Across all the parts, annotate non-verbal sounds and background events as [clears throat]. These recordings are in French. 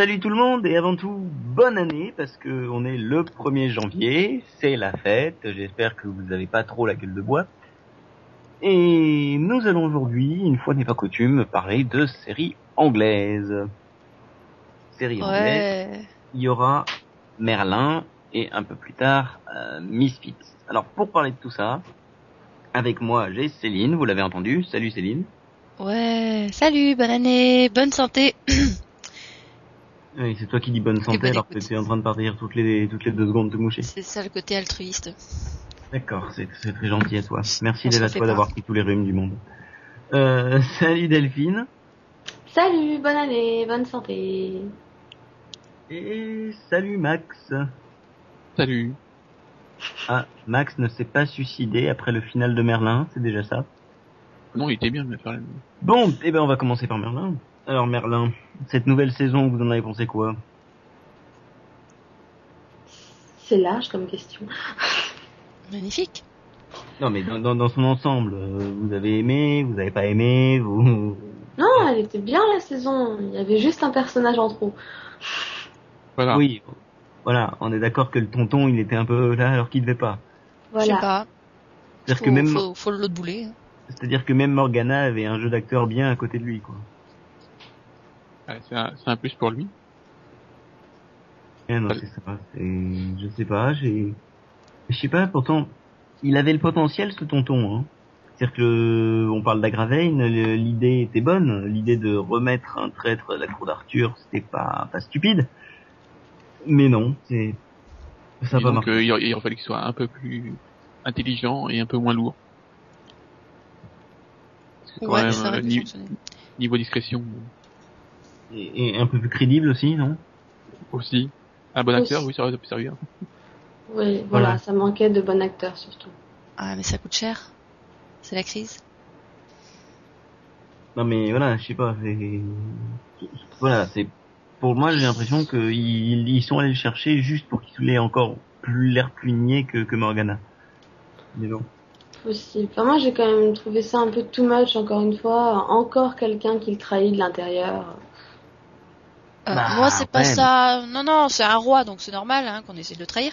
salut tout le monde et avant tout bonne année parce que on est le 1er janvier, c'est la fête. J'espère que vous n'avez pas trop la gueule de bois. Et nous allons aujourd'hui, une fois n'est pas coutume, parler de séries anglaises. Séries anglaises. Il y aura Merlin et un peu plus tard euh, Misfits. Alors pour parler de tout ça, avec moi j'ai Céline, vous l'avez entendu. Salut Céline. Ouais, salut, bonne année, bonne santé. [clears throat] Oui, c'est toi qui dis bonne santé alors que tu es en train de partir toutes les toutes les deux secondes de moucher. C'est ça le côté altruiste. D'accord, c'est très gentil à toi. Merci à toi d'avoir pris tous les rhumes du monde. Euh, [laughs] salut Delphine. Salut, bonne année, bonne santé. Et salut Max. Salut. Ah, Max ne s'est pas suicidé après le final de Merlin, c'est déjà ça? Non, il était bien, mais Bon, eh ben on va commencer par Merlin. Alors Merlin, cette nouvelle saison, vous en avez pensé quoi? C'est large comme question. Magnifique. Non mais dans, dans, son ensemble, euh, vous avez aimé, vous avez pas aimé, vous... Non, elle était bien la saison, il y avait juste un personnage en trop. Voilà. Oui, voilà, on est d'accord que le tonton, il était un peu là alors qu'il devait pas. Voilà. Je sais pas. C'est-à-dire que même... Faut, faut l'autre boulet. Hein. C'est-à-dire que même Morgana avait un jeu d'acteur bien à côté de lui, quoi c'est un, un, plus pour lui. Eh non, c'est ça. Je sais pas, j'ai... Je sais pas, pourtant, il avait le potentiel, ce tonton. Hein. C'est-à-dire que, on parle d'Agravain, l'idée était bonne. L'idée de remettre un traître à la cour d'Arthur, c'était pas, pas stupide. Mais non, c'est... Ça va donc, euh, il, il fallait qu'il soit un peu plus intelligent et un peu moins lourd. ouais, ça euh, niveau discrétion. Et, un peu plus crédible aussi, non? Aussi. Un bon acteur, oui, ça aurait pu servir. Oui, voilà, ça manquait de bon acteur surtout. Ah, mais ça coûte cher. C'est la crise. Non, mais voilà, je sais pas. Voilà, c'est pour moi, j'ai l'impression qu'ils ils sont allés le chercher juste pour qu'il ait encore plus l'air plus niais que, que Morgana. Mais bon. Possible. Enfin, moi, j'ai quand même trouvé ça un peu too much, encore une fois. Encore quelqu'un qui le trahit de l'intérieur. Euh, bah, moi, c'est pas ça. Non, non, c'est un roi, donc c'est normal hein, qu'on essaie de le trahir.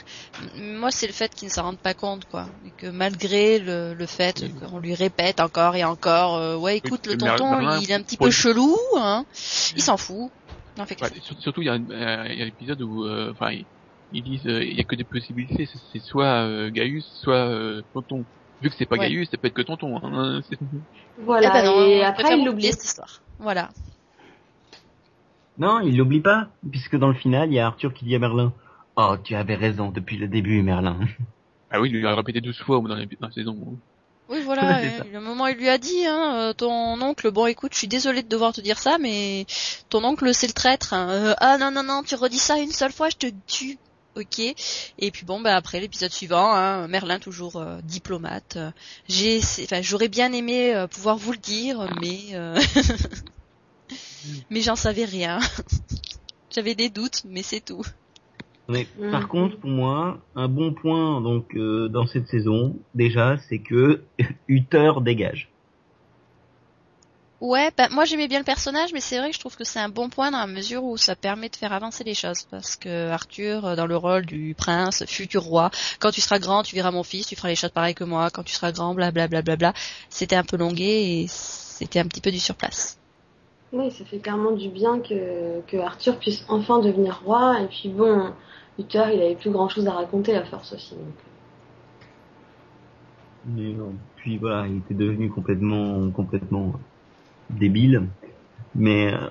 Moi, c'est le fait qu'il ne s'en rende pas compte, quoi. Et que malgré le, le fait qu'on lui répète encore et encore, euh, ouais, écoute, le tonton, il est un petit peu chelou, hein. Il s'en fout. Non, fait surtout, il y a, euh, y a l'épisode où, enfin, ils, disent, il y a que des possibilités. C'est soit Gaius, soit tonton. Vu que c'est pas Gaius, ça peut être que tonton. Hein. Voilà. Eh ben et après, il oublie cette histoire. Voilà. Non, il l'oublie pas, puisque dans le final, il y a Arthur qui dit à Merlin Oh, tu avais raison depuis le début, Merlin. [laughs] Ah oui, il lui a répété 12 fois dans la, saison. Oui, voilà, [laughs] le moment il lui a dit, hein, euh, ton oncle, bon écoute, je suis désolé de devoir te dire ça, mais ton oncle c'est le traître. Hein. Euh, ah non, non, non, tu redis ça une seule fois, je te tue. Ok. Et puis bon, bah après l'épisode suivant, hein, Merlin toujours euh, diplomate. J'ai, enfin, j'aurais bien aimé pouvoir vous le dire, mais [laughs] mais j'en savais rien. [laughs] J'avais des doutes, mais c'est tout. Mais par contre, pour moi, un bon point donc euh, dans cette saison, déjà, c'est que [laughs] Uther dégage. Ouais, bah, moi j'aimais bien le personnage, mais c'est vrai que je trouve que c'est un bon point dans la mesure où ça permet de faire avancer les choses. Parce que Arthur, euh, dans le rôle du prince, futur roi, quand tu seras grand, tu verras mon fils, tu feras les choses pareilles que moi, quand tu seras grand, blablabla, bla, bla, bla, c'était un peu longué et c'était un petit peu du surplace. Oui, ça fait clairement du bien que, que Arthur puisse enfin devenir roi. Et puis bon, Uther, il avait plus grand chose à raconter à force aussi. Donc. Mais non. Puis voilà, il était devenu complètement, complètement débile. Mais, euh,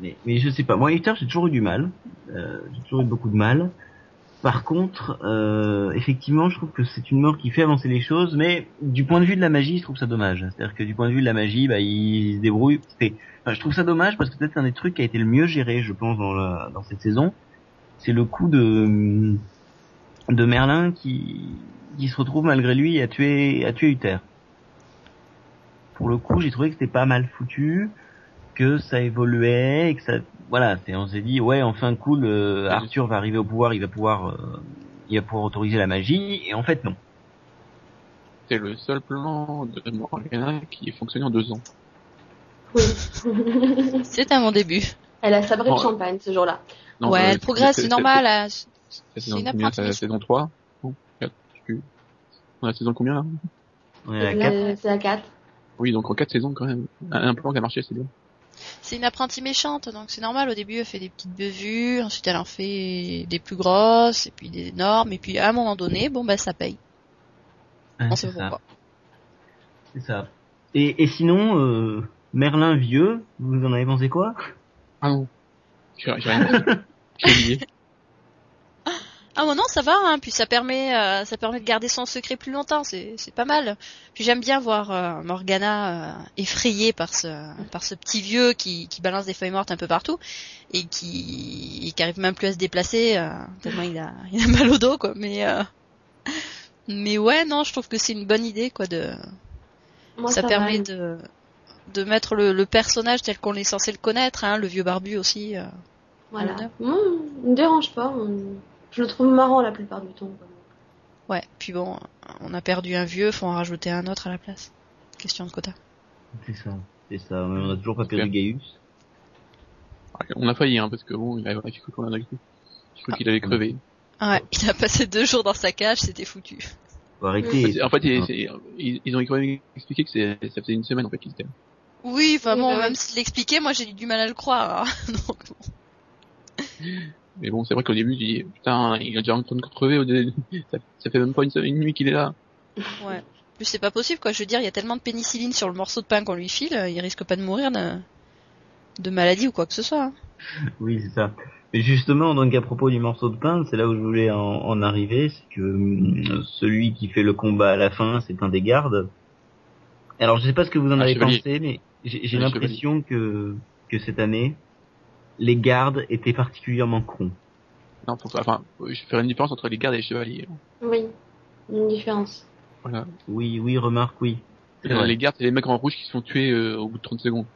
mais, mais je sais pas. Moi, Uther, j'ai toujours eu du mal. Euh, j'ai toujours eu beaucoup de mal. Par contre, euh, effectivement, je trouve que c'est une mort qui fait avancer les choses, mais du point de vue de la magie, je trouve ça dommage. C'est-à-dire que du point de vue de la magie, bah, il se débrouille. Enfin, je trouve ça dommage parce que peut-être un des trucs qui a été le mieux géré, je pense, dans, cette saison, c'est le coup de Merlin qui qui se retrouve malgré lui à tuer à tuer Uther. Pour le coup, j'ai trouvé que c'était pas mal foutu, que ça évoluait et que ça voilà, on s'est dit ouais enfin cool, euh, Arthur va arriver au pouvoir, il va pouvoir euh, il va pouvoir autoriser la magie et en fait non. C'est le seul plan de Morgana qui est fonctionné en deux ans. Oui. [laughs] C'est un bon début. Elle a sabré de champagne ce jour-là. ouais, elle progresse, c'est normal. C'est une combien, la saison 3 bon, 4, je sais plus. On a la saison combien là? On est à 4. C'est à 4. Oui, donc en 4 saisons quand même. Un plan qui a marché, c'est bien. C'est une apprentie méchante, donc c'est normal. Au début, elle fait des petites bevues, ensuite elle en fait des plus grosses, et puis des énormes, et puis à un moment donné, bon bah ça paye. On sait pourquoi. C'est ça. Et, et sinon, euh, Merlin vieux, vous en avez pensé quoi? Ah non. J'ai rien J'ai oublié. Ah bon non ça va hein. puis ça permet euh, ça permet de garder son secret plus longtemps. C'est c'est pas mal. Puis j'aime bien voir euh, Morgana euh, effrayée par ce par ce petit vieux qui qui balance des feuilles mortes un peu partout et qui qui arrive même plus à se déplacer tellement il a [laughs] il a mal au dos quoi. Mais mais ouais non je trouve que c'est une bonne idée quoi de ça, permet de de mettre le, le personnage tel qu'on est censé le connaître hein le vieux barbu aussi voilà. Mmh, me dérange pas je le trouve marrant la plupart du temps. Ouais, puis bon, on a perdu un vieux, faut en rajouter un autre à la place. Question de quota. C'est ça, c'est ça. On a toujours pas perdu Gaius. Ah, on a failli, hein, parce que bon, il a, cru qu'on a Je crois qu'il avait crevé. Ouais, il a passé deux jours dans sa cage, c'était foutu. Faut arrêter. En fait, ils, ont quand même expliqué que ça faisait une semaine en fait qu'il était. Oui, enfin bon, même s'il l'expliquait, moi j'ai eu du mal à le croire. Hein. [laughs] Donc, bon. [laughs] Mais bon, c'est vrai qu'au début, dis, putain, il a déjà en train de crever, [laughs] ça, ça fait même pas une, une nuit qu'il est là. Ouais. Plus c'est pas possible, quoi. Je veux dire, il y a tellement de pénicilline sur le morceau de pain qu'on lui file, il risque pas de mourir de, de maladie ou quoi que ce soit. Hein. Oui, c'est ça. Mais justement, donc à propos du morceau de pain, c'est là où je voulais en, en arriver, c'est que euh, celui qui fait le combat à la fin, c'est un des gardes. Alors je sais pas ce que vous en ah, avez pensé, mais j'ai l'impression que que cette année, les gardes étaient particulièrement cons. Non, faut, enfin, je faire une différence entre les gardes et les chevaliers. Oui, une différence. Voilà. Oui, oui, remarque, oui. les gardes, c'est les mecs en rouge qui se font tuer euh, au bout de 30 secondes.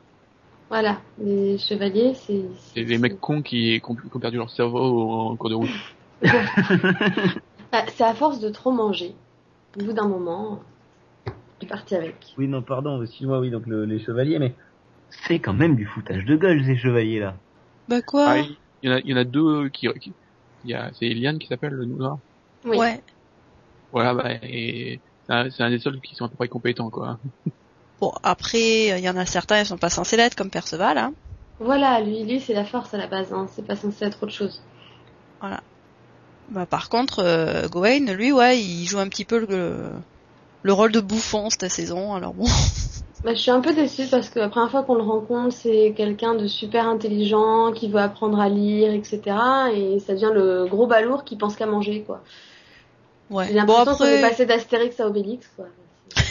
Voilà, les chevaliers, c'est... C'est les mecs cons qui, ont perdu leur cerveau en cours de route. [laughs] Ah, c'est à force de trop manger. Au bout d'un moment, tu parti avec. Oui, non, pardon, excuse-moi, oui, donc les chevaliers, mais c'est quand même du foutage de gueule, ces chevaliers-là. Bah quoi ah, il, y en a, il y en a deux qui, il y a, c'est Eliane qui s'appelle le noir. Oui. Ouais. Voilà, bah, et c'est un des seuls qui sont à peu près compétents, quoi. Bon, après, il y en a certains, ils sont pas censés l'être, comme Perceval, hein. Voilà, lui, lui, c'est la force à la base, hein. C'est pas censé être autre chose. Voilà. Bah, par contre, euh, Gawain, lui, ouais, il joue un petit peu le, le rôle de bouffon cette saison, alors bon. [laughs] Bah, je suis un peu déçue parce que la première fois qu'on le rencontre, c'est quelqu'un de super intelligent, qui veut apprendre à lire, etc. Et ça devient le gros balourd qui pense qu'à manger, quoi. Ouais. J'ai l'impression bon, après... qu'on est passé d'Astérix à Obélix, quoi. [laughs]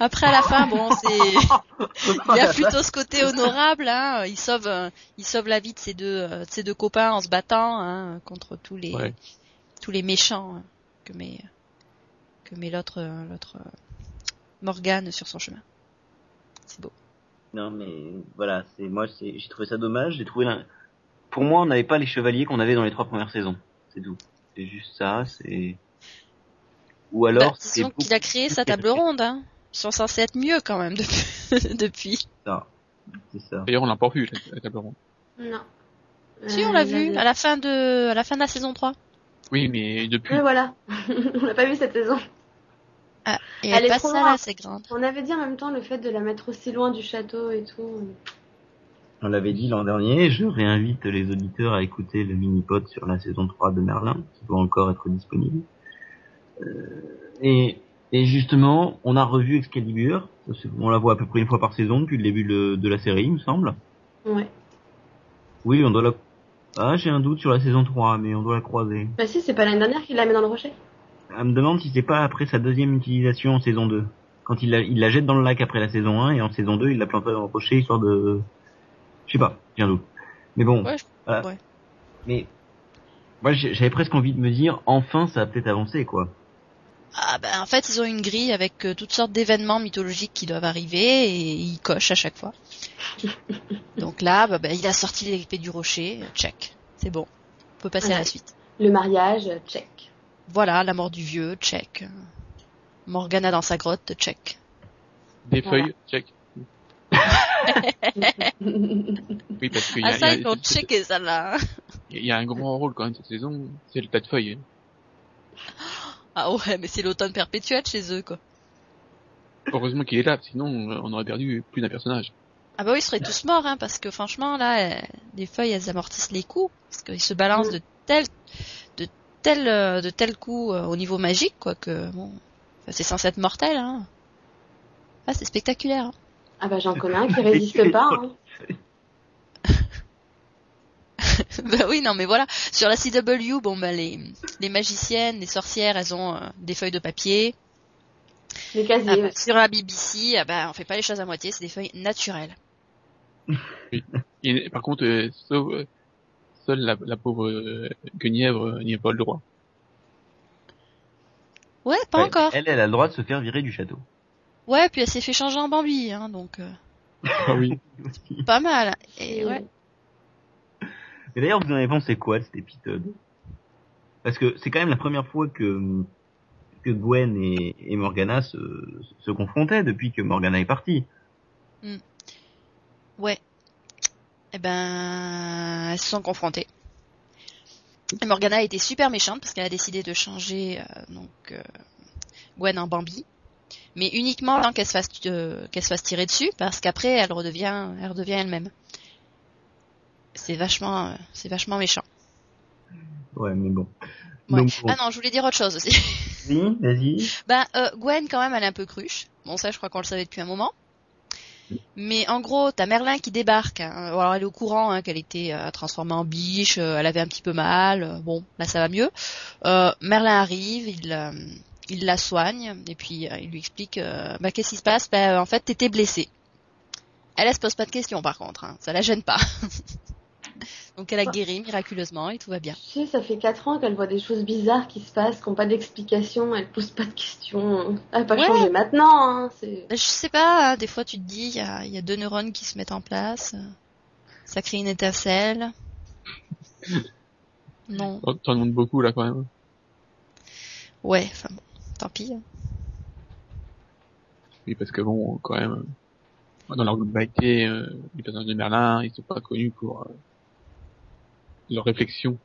Après à la fin, bon, c'est il y a plutôt ce côté honorable, hein. Il sauve, il sauve la vie de ses deux, de ses deux copains en se battant hein, contre tous les, tous les méchants hein, que met, que met l'autre, l'autre Morgane sur son chemin c'est beau. Non mais voilà, c'est moi c'est j'ai trouvé ça dommage, j'ai trouvé pour moi on n'avait pas les chevaliers qu'on avait dans les trois premières saisons, c'est tout. C'est juste ça, c'est ou alors bah, c'est qu'il a créé sa table ronde hein. Ils sont censés être mieux quand même depuis. [laughs] depuis. Ça. C'est ça. D'ailleurs, on l'a pas vu la, table ronde. Non. Si, on l'a vu à la fin de à la fin de la saison 3. Oui, mais depuis. Mais voilà. [laughs] on l'a pas vu cette saison. Et elle, est trop là, c'est grande. On avait dit en même temps le fait de la mettre aussi loin du château et tout. On l'avait dit l'an dernier, je réinvite les auditeurs à écouter le mini-pod sur la saison 3 de Merlin, qui doit encore être disponible. Euh, et, et justement, on a revu Excalibur, on la voit à peu près une fois par saison depuis le début de, la série, il me semble. Ouais. Oui, on doit la... Ah, j'ai un doute sur la saison 3, mais on doit la croiser. Bah si, c'est pas l'année dernière qu'il la met dans le rocher elle me demande si c'est pas après sa deuxième utilisation en saison 2. Quand il la, il la jette dans le lac après la saison 1 et en saison 2 il la plante dans le rocher histoire de... Je sais pas, j'ai un doute. Mais bon, ouais, ouais. Mais moi j'avais presque envie de me dire enfin ça a peut-être avancé quoi. Ah ben en fait ils ont une grille avec euh, toutes sortes d'événements mythologiques qui doivent arriver et ils cochent à chaque fois. [laughs] Donc là bah, ben, il a sorti l'épée du rocher, check, c'est bon, on peut passer à la suite. Le mariage, check. Voilà, la mort du vieux, check. Morgana dans sa grotte, check. Des feuilles, check. [laughs] oui, parce qu'il y a, ah, ça, ils ont checké ça là. Il y a un grand rôle quand même cette saison, c'est le tas de feuilles. Ah ouais, mais c'est l'automne perpétuel chez eux quoi. Heureusement qu'il est là, sinon on aurait perdu plus d'un personnage. Ah bah oui, ils seraient tous morts, hein, parce que franchement là, les feuilles elles amortissent les coups, parce qu'ils se balancent de tel, de tel, euh, de tel coup euh, au niveau magique quoi que bon, c'est censé être mortel. Hein. Ah c'est spectaculaire. Hein. Ah bah j'en connais un qui résiste pas. Hein. [laughs] bah oui, non mais voilà. Sur la CW, bon bah les, les magiciennes, les sorcières, elles ont euh, des feuilles de papier. Les casiers. Ah bah, sur la BBC, ah bah on fait pas les choses à moitié, c'est des feuilles naturelles. [laughs] Oui. par contre, euh, sauf, euh, seule la, la pauvre euh, Guenièvre n'y a pas le droit. Ouais, pas encore. Elle, elle a le droit de se faire virer du château. Ouais, puis elle s'est fait changer en Bambi, hein, donc. [laughs] Ah oui. pas mal. Et ouais. Et d'ailleurs, vous en avez pensé quoi de cet épisode Parce que c'est quand même la première fois que que Gwen et, et Morgana se, se confrontaient depuis que Morgana est partie. Hmm. Ouais. Eh ben, elles se sont confrontées. Et Morgana a été super méchante parce qu'elle a décidé de changer euh, donc euh, Gwen en Bambi, mais uniquement tant qu'elle se fasse euh, qu'elle se fasse tirer dessus parce qu'après elle redevient elle redevient elle-même c'est vachement, c'est vachement méchant. Ouais, mais bon. Ah non, je voulais dire autre chose aussi. Oui, vas-y. Ben, euh, Gwen, quand même, elle est un peu cruche. Bon, ça, je crois qu'on le savait depuis un moment. Mais en gros, t'as Merlin qui débarque. Hein. Alors, elle est au courant hein, qu'elle était euh, transformée en biche, euh, elle avait un petit peu mal. bon, là, ça va mieux. Merlin arrive, il, la soigne, et puis il lui explique, bah, qu'est-ce qui se passe? Ben, en fait, t'étais blessée. Elle, elle se pose pas de questions, par contre. Hein. Ça la gêne pas. [laughs] Donc elle a guéri miraculeusement et tout va bien. Tu sais, ça fait 4 ans qu'elle voit des choses bizarres qui se passent, qui n'ont pas d'explication, elle pose pas de questions. Elle n'a pas changé maintenant. Hein, bah, je sais pas, hein, des fois tu te dis, il y a, deux neurones qui se mettent en place, ça crée une étincelle. [laughs] non. T'en demandes beaucoup là quand même. Ouais, enfin bon, tant pis. Hein. Oui, parce que bon, quand même, dans leur globalité, euh, les personnages de Merlin, ils sont pas connus pour euh, leur réflexion.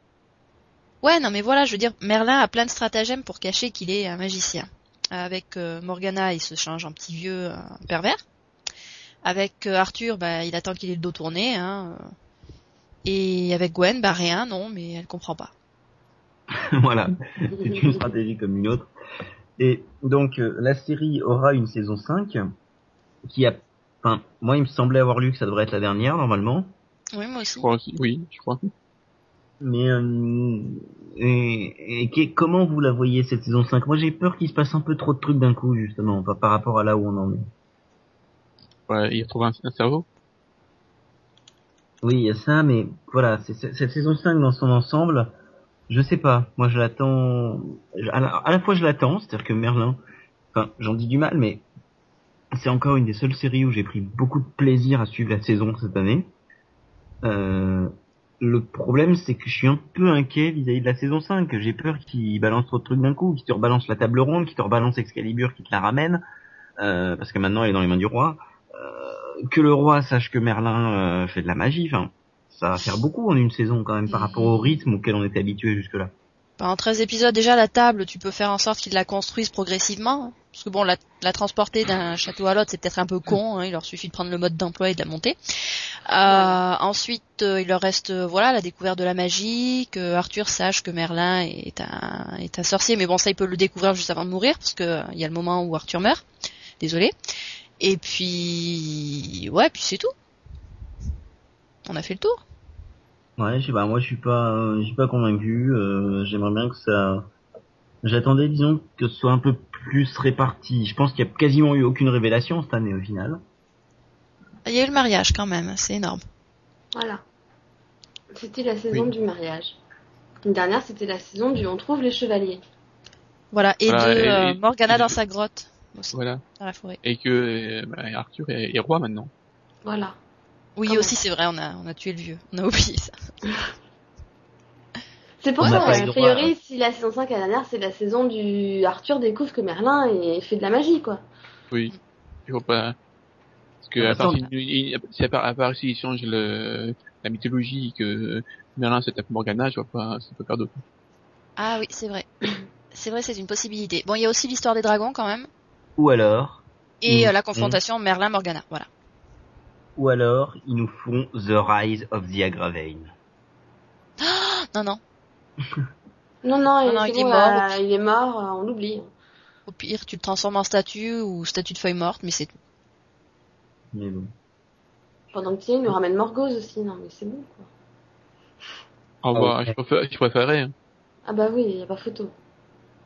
Ouais, non mais voilà, je veux dire, Merlin a plein de stratagèmes pour cacher qu'il est un magicien. Avec euh, Morgana, il se change en petit vieux pervers. Avec Arthur, bah, il attend qu'il ait le dos tourné. Hein. Et avec Gwen, bah rien, non, mais elle comprend pas. [laughs] voilà, c'est une stratégie comme une autre. Et donc la série aura une saison 5 qui a Enfin, moi, il me semblait avoir lu que ça devrait être la dernière, normalement. Oui, moi aussi. Je crois aussi. Oui, je crois. Mais, euh, et, et, comment vous la voyez, cette saison 5 Moi, j'ai peur qu'il se passe un peu trop de trucs d'un coup, justement, par, rapport à là où on en est. Ouais, il retrouve un, un cerveau? Oui, il y a ça, mais voilà, cette saison 5 dans son ensemble, je sais pas. Moi, je l'attends... À, à, la fois, je l'attends, c'est-à-dire que Merlin... Enfin, j'en dis du mal, mais c'est encore une des seules séries où j'ai pris beaucoup de plaisir à suivre la saison cette année. Euh, le problème, c'est que je suis un peu inquiet vis-à-vis de la saison 5. J'ai peur qu'il balance trop de trucs d'un coup, qu'il te rebalance la table ronde, qu'il te rebalance Excalibur, qu'il te la ramène, euh, parce que maintenant elle est dans les mains du roi. Euh, que le roi sache que Merlin euh, fait de la magie, enfin, ça va faire beaucoup en une saison quand même par rapport au rythme auquel on était habitué jusque-là. En 13 épisodes, déjà, la table, tu peux faire en sorte qu'ils la construisent progressivement. Hein. Parce que bon, la, transporter d'un château à l'autre, c'est peut-être un peu con. Hein. il leur suffit de prendre le mode d'emploi et de la monter. Euh, ensuite, euh, il leur reste, euh, voilà, la découverte de la magie, que Arthur sache que Merlin est un, sorcier. Mais bon, ça, il peut le découvrir juste avant de mourir, parce que il y a le moment où Arthur meurt. Désolé. Et puis, ouais, puis c'est tout. On a fait le tour. Ouais, je sais pas, moi je suis pas, je suis pas convaincu. Euh, J'aimerais bien que ça. J'attendais, disons, que ce soit un peu plus réparti. Je pense qu'il y a quasiment eu aucune révélation cette année au final. Il y a eu le mariage quand même, c'est énorme. Voilà. C'était la saison du mariage. Une dernière, c'était la saison du On trouve les chevaliers. Voilà, et de euh, Morgana dans sa grotte. voilà. Dans la forêt. Et que euh, bah, Arthur est roi maintenant. Voilà. Oui, aussi, c'est vrai, on a, on a tué le vieux. On a oublié ça. [laughs] C'est pour ça, a priori, si la saison 5 est la dernière, c'est la saison du Arthur découvre que Merlin et fait de la magie, quoi. Oui. Il faut pas. Parce que à part, si, à part, s'il change le, la mythologie que Merlin se tape Morgana, je vois pas, ça peut faire d'autre. Ah oui, c'est vrai. C'est vrai, c'est une possibilité. Bon, il y a aussi l'histoire des dragons quand même. Ou alors. Et euh, la confrontation Merlin-Morgana, voilà. Ou alors, ils nous font The Rise of the Agravain. [gasps] [laughs] non, non. non, non, il, est mort, il est mort, on l'oublie. Au pire, tu le transformes en statue ou statue de feuille morte, mais c'est tout. Mais bon. Pendant que tu il nous ramène Morgose aussi, non mais c'est bon quoi. Ah bah, je, préfère, je préférais. Hein. Ah bah oui, il y a pas photo.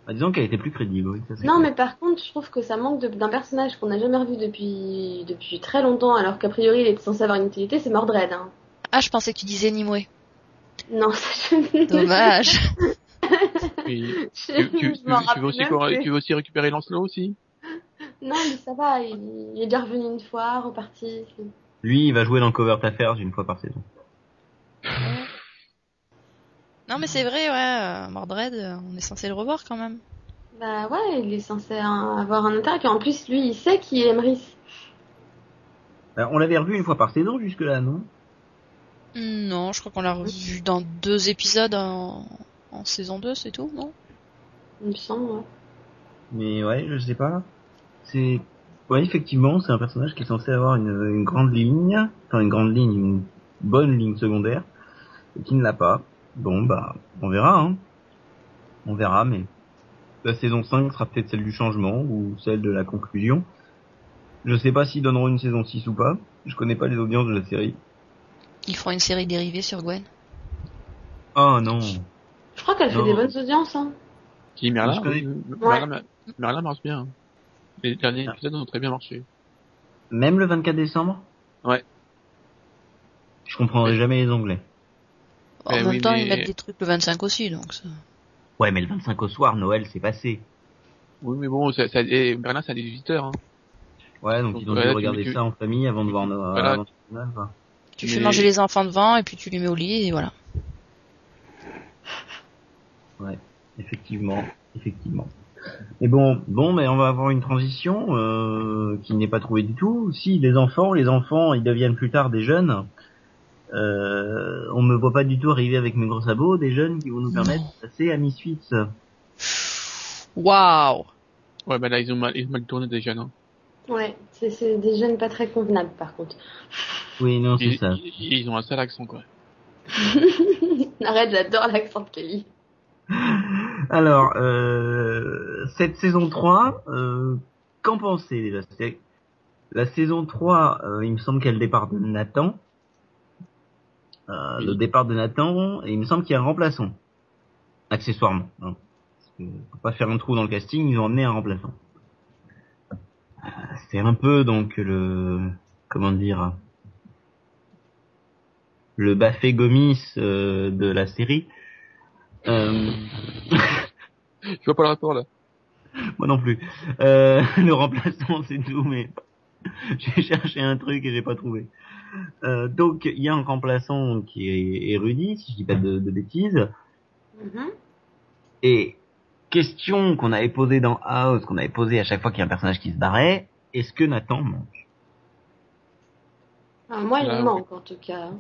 Bah, disons qu'elle était plus crédible, oui. Ça, non, mais par contre, je trouve que ça manque d'un personnage qu'on n'a jamais revu depuis depuis très longtemps, alors qu'a priori il était censé avoir une utilité, c'est Mordred. Hein. Ah, je pensais que tu disais Nimue. Non, ça je... Dommage. tu, tu, veux aussi, tu veux aussi récupérer Lancelot aussi? Non, mais ça va, il, est déjà revenu une fois, reparti. Lui, il va jouer dans Covert Affairs une fois par saison. Non, mais c'est vrai, ouais, euh, Mordred, euh, on est censé le revoir quand même. Bah ouais, il est censé avoir un intérêt. Et en plus, lui, il sait qui est Emrys. Bah, on l'avait revu une fois par saison jusque-là, non? Non, je crois qu'on l'a revu dans deux épisodes en, saison 2, c'est tout, non? Il me semble, ouais. Mais ouais, je sais pas. C'est... Ouais, effectivement, c'est un personnage qui est censé avoir une, une grande ligne, enfin une grande ligne, une bonne ligne secondaire, et qui ne l'a pas. Bon, bah, on verra, hein. On verra, mais la saison 5 sera peut-être celle du changement ou celle de la conclusion. Je sais pas s'ils donneront une saison 6 ou pas. Je connais pas les audiences de la série. Ils feront une série dérivée sur Gwen. Oh non. Je crois qu'elle fait des bonnes audiences, hein. Qui, Merlin, Merlin, Merlin, marche bien. Les derniers ah. épisodes ont très bien marché. Même le 24 décembre? Ouais. Je comprendrai jamais les Anglais. En eh même temps, ils mettent des trucs le 25 aussi, donc ça... Ouais, mais le 25 au soir, Noël, c'est passé. Oui, mais bon, ça, ça, et Berlin, des visiteurs, hein. Ouais, donc, ils ont dû regarder ça en famille avant de voir Noël. Tu fais manger les enfants devant, et puis tu les mets au lit, et voilà. Ouais, effectivement, effectivement. Mais bon, bon, mais on va avoir une transition euh, qui n'est pas trouvée du tout. Si les enfants, les enfants, ils deviennent plus tard des jeunes. Euh, on me voit pas du tout arriver avec mes gros sabots, des jeunes qui vont nous permettre de passer à Misfits. Waouh Ouais, bah là, ils ont mal, ils ont mal tourné des jeunes. Hein. Ouais, c'est des jeunes pas très convenables, par contre. Oui, non, c'est ça. Ils, ont un sale accent, quoi. [laughs] Arrête, j'adore l'accent de Kelly. Alors, euh, cette saison 3, euh, qu'en pensez déjà La saison 3, euh, il me semble qu'elle départ de Nathan. Euh, le départ de Nathan, et il me semble qu'il y a un remplaçant. Accessoirement. Hein. pour pas faire un trou dans le casting, ils ont emmené un remplaçant. Euh, c'est un peu donc le comment dire le Bafé Gomis euh, de la série. Euh... Je vois pas le rapport là. Moi non plus. Euh, [laughs] le remplaçant c'est tout, mais j'ai cherché un truc et j'ai pas trouvé. Euh, donc il y a un remplaçant qui est érudit, si je dis pas de, bêtises. Mm-hmm. Et question qu'on avait posée dans House, qu'on avait posée à chaque fois qu'il y a un personnage qui se barrait, est-ce que Nathan manque ah, Moi, il manque en tout cas. [laughs]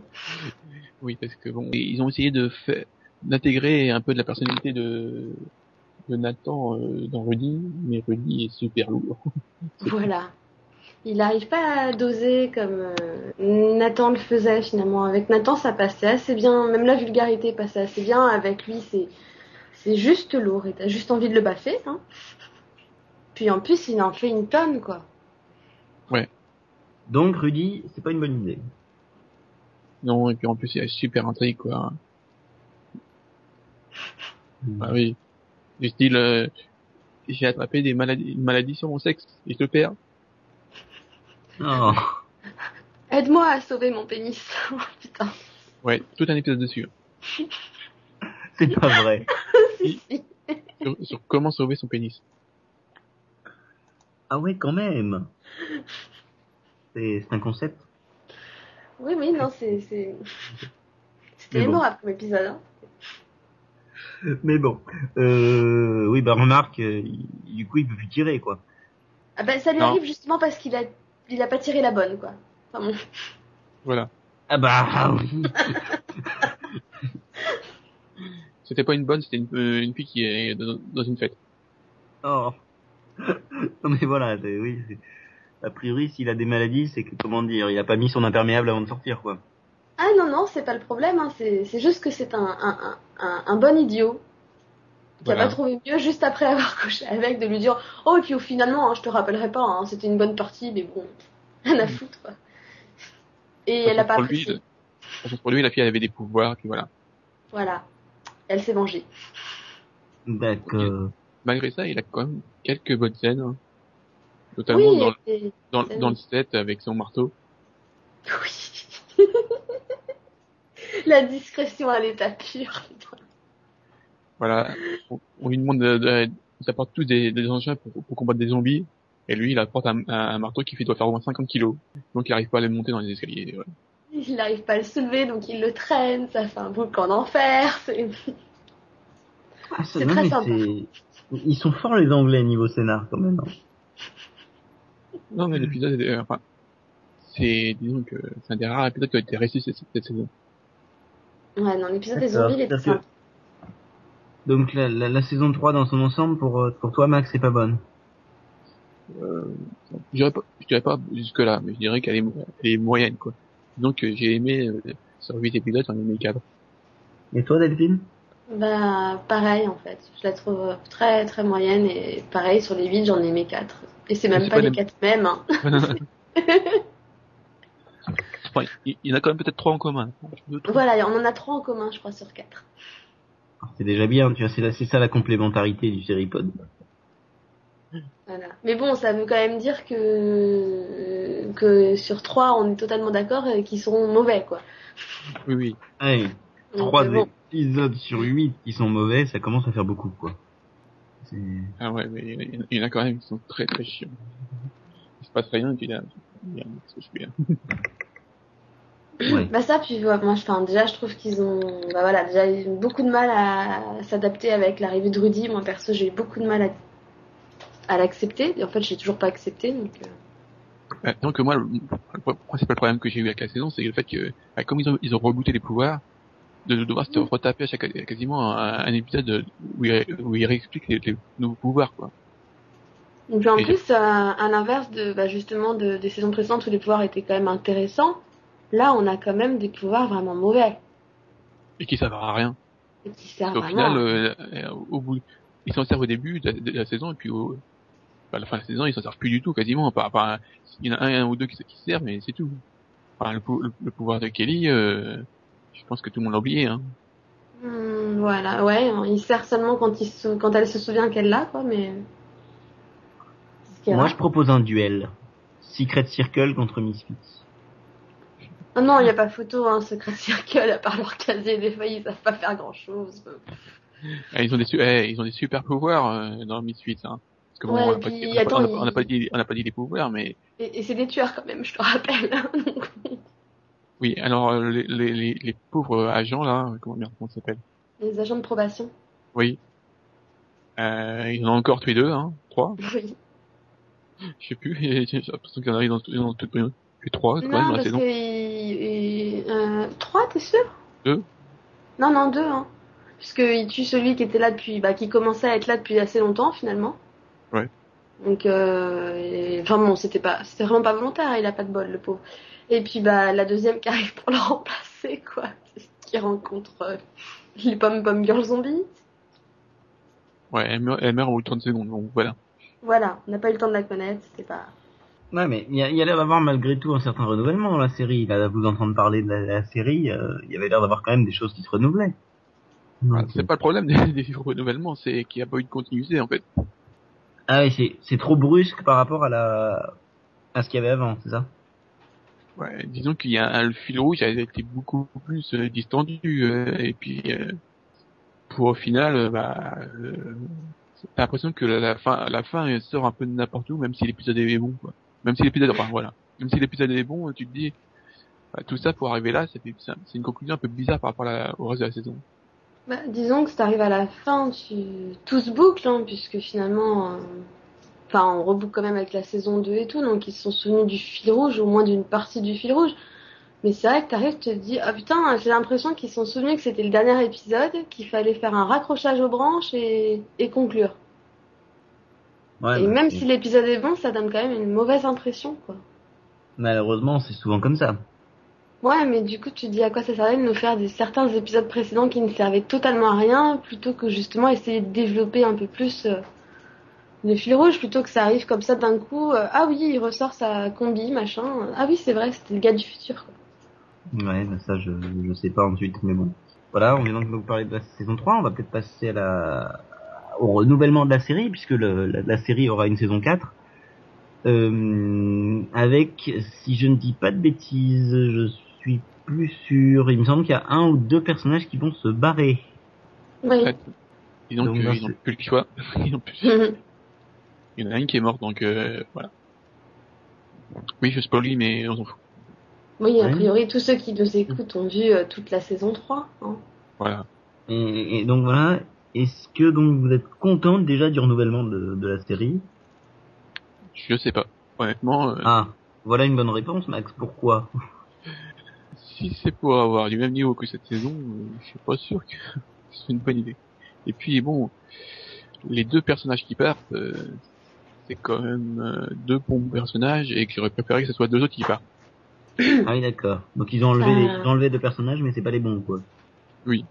Oui, parce que bon, ils ont essayé de faire d'intégrer un peu de la personnalité de de Nathan euh, dans Rudy, mais Rudy est super lourd. [laughs] voilà il n'arrive pas à doser comme euh, Nathan le faisait finalement. Avec Nathan, ça passait assez bien, même la vulgarité passait assez bien. Avec lui, c'est c'est juste lourd et t'as juste envie de le baffer. Hein. Puis en plus, il en fait une tonne, quoi. Ouais. Donc Rudy, c'est pas une bonne idée. Non, et puis en plus, il a super intrigue, quoi. Ah oui. Du style, euh, j'ai attrapé des maladies, une maladie sur mon sexe et je le perds. Oh. Aide-moi à sauver mon pénis. [laughs] Oh, putain. Ouais, tout un épisode dessus. [laughs] C'est pas vrai. [laughs] sur, comment sauver son pénis. Ah ouais, quand même. C'est un concept. Oui, oui, non, c'est c'est c'était mémorable comme épisode. Hein. Mais bon, euh, oui, bah remarque, euh, du coup, il peut plus tirer quoi. Ah bah ça lui arrive justement parce qu'il a il a pas tiré la bonne, quoi. Enfin bon. Voilà. Ah bah oui. [laughs] c'était pas une bonne, c'était une, euh, une, fille qui est dans, une fête. Oh. [laughs] non mais voilà, oui. A priori, s'il a des maladies, c'est que comment dire, il a pas mis son imperméable avant de sortir, quoi. Ah non non, c'est pas le problème. Hein. C'est juste que c'est un, un, un, un, bon idiot qui a pas trouvé mieux juste après avoir couché avec de lui dire oh et puis finalement hein, je te rappellerai pas, hein, c'était une bonne partie, mais bon, [laughs] rien à mm. foutre quoi. Et elle a pas apprécié. Lui, pour lui, la fille elle avait des pouvoirs, puis voilà. Voilà, elle s'est vengée. D'accord. Malgré ça, il a quand même quelques bonnes scènes, hein. notamment dans, le, dans, dans le set avec son marteau. Oui. [laughs] la discrétion à l'état pur. Voilà, on, lui demande de, de, apporte tous des, des engins pour, pour, combattre des zombies, et lui il apporte un, un, marteau qui fait doit faire au moins 50 kilos, donc il arrive pas à les monter dans les escaliers. Voilà. Il n'arrive pas à le soulever, donc il le traîne, ça fait un bouc en enfer. C'est ah, très sympa. Ils sont forts les Anglais niveau scénar quand même. Hein. Non mais l'épisode, enfin, c'est disons que c'est un des rares épisodes qui a été réussi cette, cette saison. Ouais, non, l'épisode des zombies, il est sympa. Donc la, la, la, saison 3 dans son ensemble, pour, euh, pour toi Max, c'est pas bonne euh, je dirais pas, je dirais pas jusque là, mais je dirais qu'elle est, elle est moyenne quoi. Donc euh, j'ai aimé euh, sur 8 épisodes, j'en ai aimé 4. Et toi Delphine? Bah pareil en fait, je la trouve très très moyenne et pareil sur les 8 j'en ai aimé 4. Et c'est même pas, pas, les 4 mêmes. Hein. [laughs] [laughs] il y en a quand même peut-être 3 en commun. Voilà, on en a 3 en commun je crois sur 4. C'est déjà bien, tu vois, c'est ça la complémentarité du Seripod. Voilà. Mais bon, ça veut quand même dire que que sur trois, on est totalement d'accord qu'ils seront mauvais, quoi. Oui, oui. Trois épisodes sur huit qui sont mauvais, ça commence à faire beaucoup, quoi. Ah ouais, mais il y en a quand même qui sont très très chiants. Il se passe rien, et puis là, il Bah ça, puis moi, enfin, déjà, je trouve qu'ils ont, bah voilà, déjà eu beaucoup de mal à s'adapter avec l'arrivée de Rudy. Moi, perso, j'ai eu beaucoup de mal à, à l'accepter. Et en fait, j'ai toujours pas accepté, donc. Euh... donc moi, le, principal problème que j'ai eu avec la saison, c'est le fait que, bah, comme ils ont, ils ont rebooté les pouvoirs, de, devoir se retaper à chaque, quasiment un, épisode où il, où il réexplique les, nouveaux pouvoirs, quoi. Puis en plus, à, à l'inverse de, bah, justement, de, des saisons précédentes où les pouvoirs étaient quand même intéressants, Là, on a quand même des pouvoirs vraiment mauvais. Et qui servent à rien. Et qui servent au final, euh, euh, au bout, ils s'en servent au début de la, saison et puis au, bah, à la fin de la saison, ils s'en servent plus du tout quasiment. Par, par, il y en a un, ou deux qui, qui servent, mais c'est tout. Enfin, le, pouvoir de Kelly, euh, je pense que tout le monde l'a oublié. Hein. Hmm, voilà, ouais, il sert seulement quand, il se, quand elle se souvient qu'elle l'a, quoi, mais. Moi, je propose un duel. Secret Circle contre Misfits. Ah non, il n'y a pas photo, hein, Secret Circle, à part leur casier des feuilles, ils savent pas faire grand chose. Ah, ils ont des, eh, ils ont des super pouvoirs euh, dans Misfits, hein. Parce que bon, on n'a pas, dit, on n'a pas dit les pouvoirs, mais. Et, c'est des tueurs quand même, je te rappelle. [laughs] oui, alors euh, les, les, les, pauvres agents là, comment bien, comment ça s'appelle? Les agents de probation. Oui. Euh, ils en ont encore tué deux, hein, trois. [laughs] Oui. Je sais plus, j'ai l'impression qu'il y en a dans, dans, dans, et trois, non, parce saison. Que, euh, trois, t'es sûr Deux Non, non, deux, hein. Puisqu'il tue celui qui était là depuis, bah, qui commençait à être là depuis assez longtemps, finalement. Ouais. Donc, euh, enfin bon, c'était pas, c'était vraiment pas volontaire, il a pas de bol, le pauvre. Et puis, bah, la deuxième qui arrive pour le [laughs] remplacer, quoi. Qui rencontre euh, les pommes pommes girl zombies. Ouais, elle meurt, elle meurt au bout de 30 secondes, donc voilà. Voilà, on n'a pas eu le temps de la connaître, c'était pas. Ouais, mais il y, a, y a l'air d'avoir malgré tout un certain renouvellement dans la série. Là, vous entendre parler de la, série, euh, il y avait l'air d'avoir quand même des choses qui se renouvelaient. Ah, c'est pas le problème des, des renouvellements, c'est qu'il n'y a pas eu de continuité en fait. Ah oui, c'est, c'est trop brusque par rapport à la à ce qu'il y avait avant, c'est ça? Ouais, disons qu'il y a un, le fil rouge a été beaucoup plus euh, distendu euh, et puis euh, pour au final, bah, t'as l'impression que la, la, fin, la fin sort un peu de n'importe où, même si l'épisode est bon. Quoi. Même si l'épisode, voilà, même si l'épisode est bon, tu te dis, bah, tout ça pour arriver là, c'est une conclusion un peu bizarre par rapport à au reste de la saison. Bah, disons que ça arrive à la fin, tu... tout se boucle, hein, puisque finalement, euh, enfin, on reboucle quand même avec la saison 2 et tout, donc ils se sont souvenus du fil rouge, au moins d'une partie du fil rouge. Mais c'est vrai que t'arrives, tu te dis, ah putain, j'ai l'impression qu'ils se sont souvenus que c'était le dernier épisode, qu'il fallait faire un raccrochage aux branches et conclure. Ouais, et bah, même si l'épisode est bon, ça donne quand même une mauvaise impression, quoi. Malheureusement, c'est souvent comme ça. Ouais, mais du coup, tu dis à quoi ça servait de nous faire des certains épisodes précédents qui ne servaient totalement à rien, plutôt que justement essayer de développer un peu plus euh, le fil rouge, plutôt que ça arrive comme ça d'un coup. Euh, ah oui, il ressort sa combi, machin. Ah oui, c'est vrai, c'était le gars du futur. Quoi. Ouais, bah ça, je, je sais pas ensuite, mais bon. Voilà, on vient donc de vous parler de la saison 3, on va peut-être passer à la au renouvellement de la série, puisque le, la, série aura une saison 4. Euh, avec, si je ne dis pas de bêtises, je suis plus sûr, il me semble qu'il y a un ou deux personnages qui vont se barrer. Oui. [laughs] Ils n'ont plus, plus le choix. Ils ont plus... il y en a un qui est mort, donc euh, voilà. Oui, je spoil, mais on s'en fout. Oui, a priori, tous ceux qui nous écoutent ont vu euh, toute la saison 3. Hein. Voilà. Et, donc voilà, est-ce que donc vous êtes contente déjà du renouvellement de, de la série? Je sais pas. Honnêtement. Euh... Ah, voilà une bonne réponse, Max. Pourquoi? Si c'est pour avoir du même niveau que cette saison, euh, je suis pas sûr que [laughs] c'est une bonne idée. Et puis bon, les deux personnages qui partent, euh, c'est quand même deux bons personnages et que j'aurais préféré que ce soit deux autres qui partent. Ah oui, d'accord. Donc ils ont enlevé, ils ont enlevé deux personnages, mais c'est pas les bons, quoi. Oui.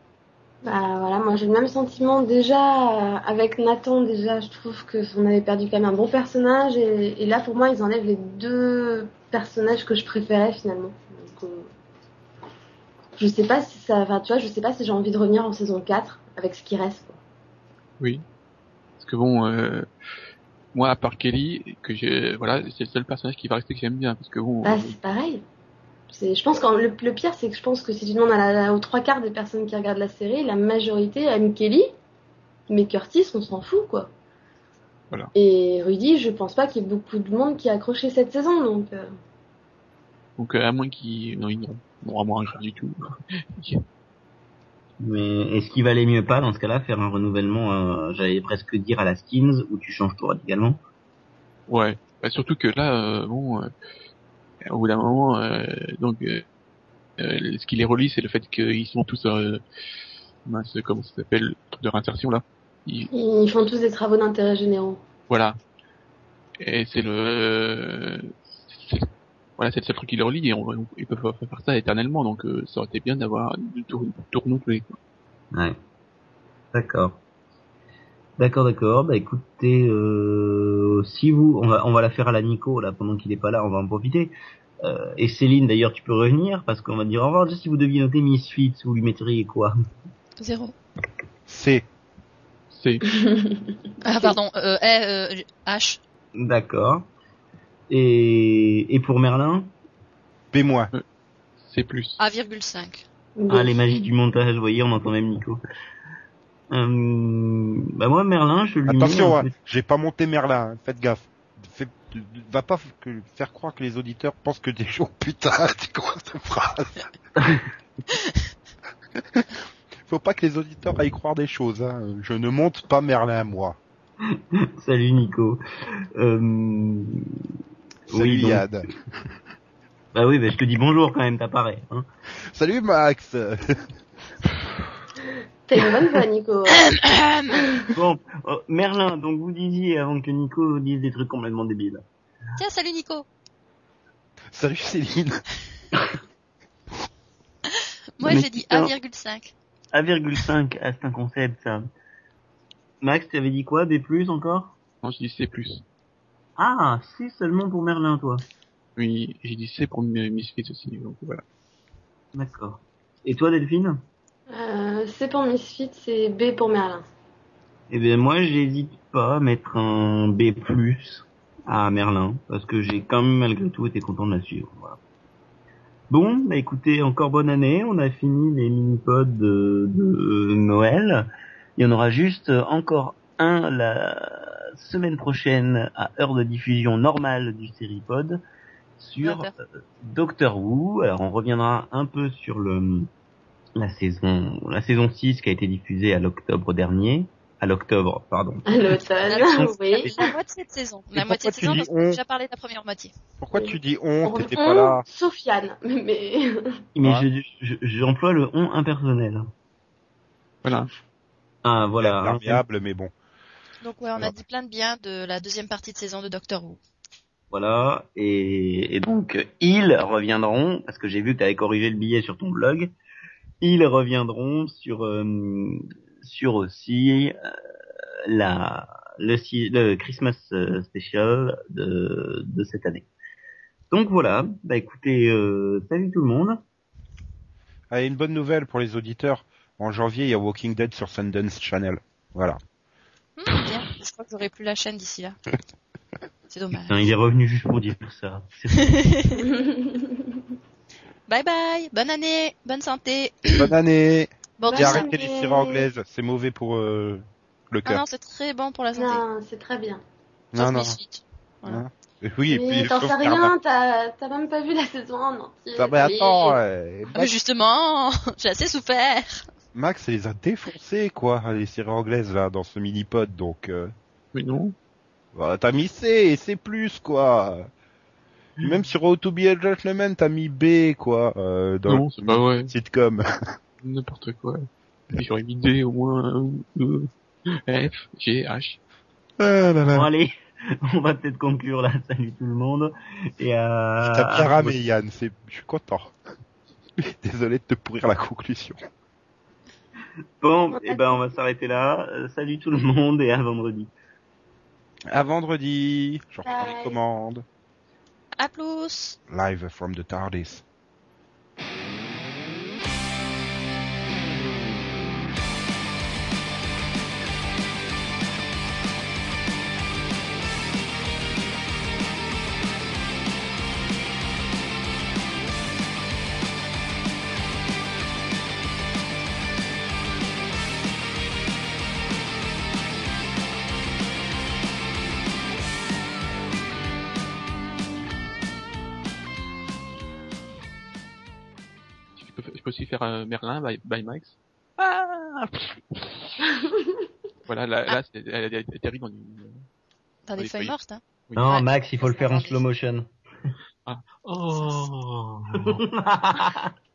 Bah voilà, moi j'ai le même sentiment déjà euh, avec Nathan. Déjà, je trouve que on avait perdu quand même un bon personnage et, là pour moi ils enlèvent les deux personnages que je préférais finalement. Donc, euh, je sais pas si ça, enfin tu vois, je sais pas si j'ai envie de revenir en saison 4 avec ce qui reste. Quoi. Oui. Parce que bon, euh, moi à part Kelly, que j'ai, voilà, c'est le seul personnage qui va rester que j'aime bien parce que bon. Bah c'est pareil je pense que le, le, pire, c'est que je pense que si tu demandes à la, aux trois quarts des personnes qui regardent la série, la majorité aime Kelly, mais Curtis, on s'en fout, quoi. Voilà. Et Rudy, je pense pas qu'il y ait beaucoup de monde qui a accroché cette saison, donc. Euh... Donc à moins qu'ils, non, ils n'ont vraiment rien du tout. [laughs] mais est-ce qu'il valait mieux pas dans ce cas-là faire un renouvellement, euh, j'allais presque dire à la Skins, où tu changes tout radicalement? Ouais. Bah, surtout que là, euh, bon euh, au bout d'un moment, euh, donc euh, euh, ce qui les relie, c'est le fait qu'ils sont tous, mince, comment ça s'appelle, truc de réinsertion là. Ils... Ils font tous des travaux d'intérêt généraux. Voilà. Et c'est le, voilà, c'est le seul truc qui les relie et on, ils peuvent pas faire ça éternellement, donc ça aurait été bien d'avoir du tour, tour Quoi. Ouais. D'accord. D'accord, d'accord. Bah écoutez, euh, si vous, on va, on va la faire à la Nico là pendant qu'il est pas là, on va en profiter. Euh, et Céline, d'ailleurs, tu peux revenir parce qu'on va dire au revoir. si vous deviez noter Misfits, vous lui mettriez quoi? Zéro. C. C. [laughs] ah pardon, euh, euh, H. D'accord. Et, et pour Merlin? B moins. Euh, C plus. A,5. Ah les magies du montage, vous voyez, on entend même Nico. Euh, bah moi Merlin, je lui Attention, hein, j'ai pas monté Merlin, hein, faites gaffe. Fais, va pas faire croire que les auditeurs pensent que des jours putain, tu [laughs] crois cette phrase [laughs] Faut pas que les auditeurs aillent croire des choses. Hein. Je ne monte pas Merlin moi. [laughs] Salut Nico. Euh... Salut oui, Yad. bah oui, bah, je te dis bonjour quand même, t'apparais. Hein. Salut Max. T'as une bonne voix, Nico. [coughs] bon, oh, Merlin, donc vous disiez avant que Nico dise des trucs complètement débiles. Tiens, salut Nico. Salut Céline. [laughs] Moi j'ai dit 1,5. 1,5, ah, c'est un concept ça. Max, tu avais dit quoi Des plus encore? Non, j'ai dit C+. Ah, C seulement pour Merlin, toi Oui, j'ai dit C pour Misfits aussi, donc voilà. D'accord. Et toi, Delphine? Euh, C pour Misfit, c'est B pour Merlin. Eh bien moi j'hésite pas à mettre un B+, à Merlin, parce que j'ai quand même malgré tout été content de la suivre. Bon, bah écoutez, encore bonne année, on a fini les mini-pods de, Noël. Il y en aura juste encore un la semaine prochaine à heure de diffusion normale du pod sur euh, Doctor Who. Alors on reviendra un peu sur le la saison la saison 6 qui a été diffusée à l'octobre dernier à l'octobre, pardon. À l'automne, oui. La moitié de saison. La moitié de saison parce qu'on a déjà parlé de la première moitié. Pourquoi tu dis on T'étais pas là. Sofiane, [laughs] mais. Mais j'emploie le on impersonnel. Voilà. Ah voilà. Mais bon. Donc ouais, on a dit plein de bien de la deuxième partie de saison de Doctor Who. Voilà, et, donc ils reviendront, parce que j'ai vu que tu avais corrigé le billet sur ton blog, ils reviendront sur euh, sur aussi euh, la le, le Christmas euh, special de, de cette année. Donc voilà, bah écoutez, salut tout le monde. Allez, une bonne nouvelle pour les auditeurs. En janvier, il y a Walking Dead sur Sundance Channel. Voilà. Hmm, bien. Je crois que j'aurai plus la chaîne d'ici là. [laughs] C'est dommage. il est revenu juste pour dire ça. [laughs] bye bye, bonne année, bonne santé. Bonne année. Bon, Et arrêtez les sirop anglaises, c'est mauvais pour euh, le cœur. Ah non, c'est très bon pour la santé. Non, c'est très bien. Non, non. Voilà. Oui, et puis t'en sais rien, t'as même pas vu la saison en entier. Ah, mais attends, euh, ah, justement, [laughs] j'ai assez souffert. Max les a défoncés, quoi, les séries anglaises, là, dans ce mini-pod, donc... Euh... Mais non. Bah, t'as mis C et C+, quoi. Même sur How to be a Gentleman, t'as mis B, quoi, euh, dans non, c'est pas vrai. sitcom. [laughs] N'importe quoi. J'aurais mis D au moins, E, F, G, H. Ah Bon, allez, [laughs] on va peut-être conclure là. Salut tout le monde. Et euh... T'as bien ramé, Yann. C'est, je suis content. [laughs] Désolé de te pourrir la conclusion. Bon, et eh ben on va s'arrêter là. Euh, salut tout le monde et à vendredi. À vendredi. Je reprends les commandes. À plus. Live from the TARDIS. Faire un Merlin by, by Max. Ah voilà, là, là elle, est terrible dans une... Dans des feuilles mortes, hein. Non, Max, il faut le faire en slow motion. Ah. Oh [laughs] [laughs]